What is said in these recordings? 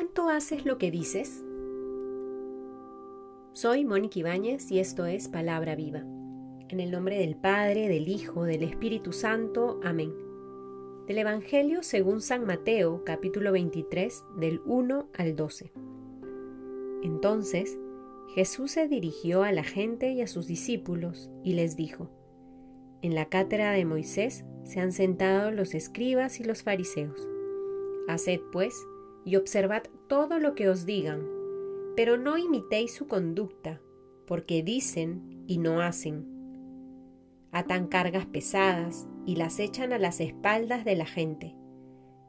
cuánto haces lo que dices? Soy Mónica Ibáñez y esto es Palabra Viva. En el nombre del Padre, del Hijo, del Espíritu Santo. Amén. Del Evangelio según San Mateo, capítulo 23, del 1 al 12. Entonces Jesús se dirigió a la gente y a sus discípulos y les dijo, En la cátedra de Moisés se han sentado los escribas y los fariseos. Haced, pues, y observad todo lo que os digan, pero no imitéis su conducta, porque dicen y no hacen. Atan cargas pesadas y las echan a las espaldas de la gente,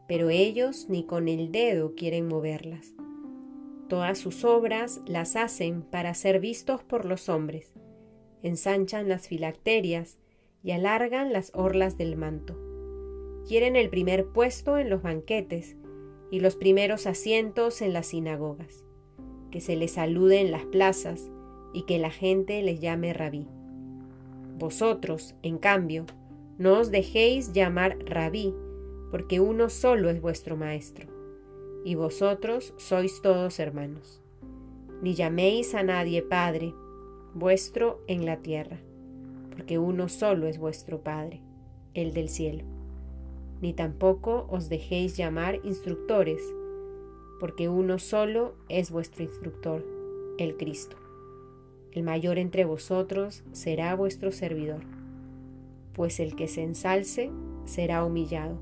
pero ellos ni con el dedo quieren moverlas. Todas sus obras las hacen para ser vistos por los hombres. Ensanchan las filacterias y alargan las orlas del manto. Quieren el primer puesto en los banquetes y los primeros asientos en las sinagogas, que se les salude en las plazas y que la gente les llame rabí. Vosotros, en cambio, no os dejéis llamar rabí, porque uno solo es vuestro maestro, y vosotros sois todos hermanos. Ni llaméis a nadie Padre, vuestro en la tierra, porque uno solo es vuestro Padre, el del cielo ni tampoco os dejéis llamar instructores, porque uno solo es vuestro instructor, el Cristo. El mayor entre vosotros será vuestro servidor, pues el que se ensalce será humillado,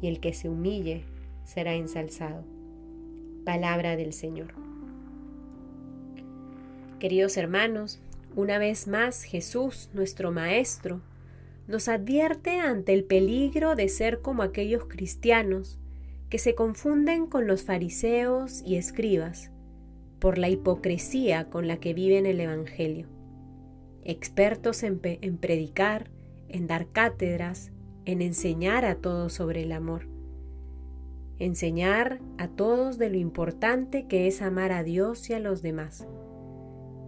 y el que se humille será ensalzado. Palabra del Señor. Queridos hermanos, una vez más Jesús, nuestro Maestro, nos advierte ante el peligro de ser como aquellos cristianos que se confunden con los fariseos y escribas por la hipocresía con la que viven el Evangelio, expertos en, predicar, en dar cátedras, en enseñar a todos sobre el amor, enseñar a todos de lo importante que es amar a Dios y a los demás.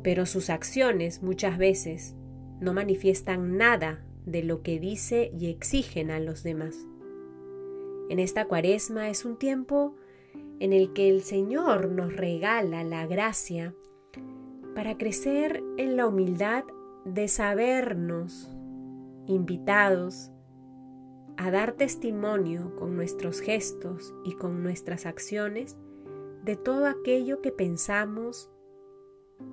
Pero sus acciones muchas veces no manifiestan nada de lo que dice y exigen a los demás. En esta cuaresma es un tiempo en el que el Señor nos regala la gracia para crecer en la humildad de sabernos invitados a dar testimonio con nuestros gestos y con nuestras acciones de todo aquello que pensamos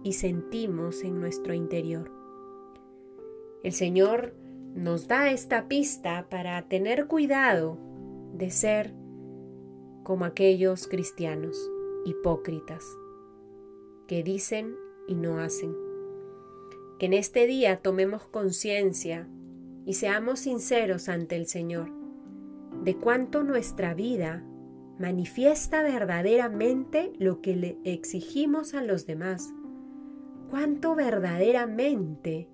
y sentimos en nuestro interior. El Señor nos da esta pista para tener cuidado de ser como aquellos cristianos hipócritas que dicen y no hacen. Que en este día tomemos conciencia y seamos sinceros ante el Señor de cuánto nuestra vida manifiesta verdaderamente lo que le exigimos a los demás, cuánto verdaderamente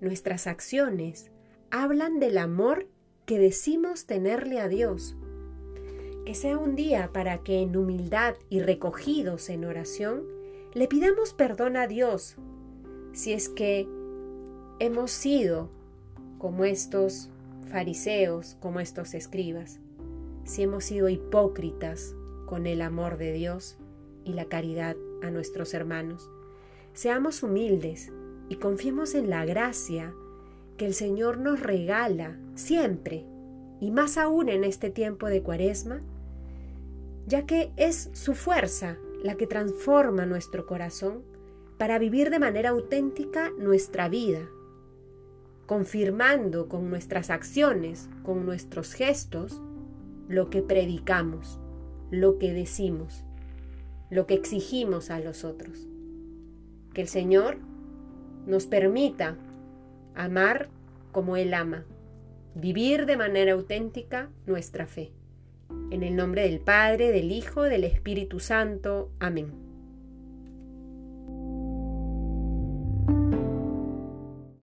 nuestras acciones hablan del amor que decimos tenerle a Dios. Que sea un día para que en humildad y recogidos en oración le pidamos perdón a Dios si es que hemos sido como estos fariseos, como estos escribas, si hemos sido hipócritas con el amor de Dios y la caridad a nuestros hermanos. Seamos humildes y confiemos en la gracia que el Señor nos regala siempre, y más aún en este tiempo de cuaresma, ya que es su fuerza la que transforma nuestro corazón para vivir de manera auténtica nuestra vida, confirmando con nuestras acciones, con nuestros gestos, lo que predicamos, lo que decimos, lo que exigimos a los otros. Que el Señor nos permita amar como Él ama, vivir de manera auténtica nuestra fe. En el nombre del Padre, del Hijo, del Espíritu Santo. Amén.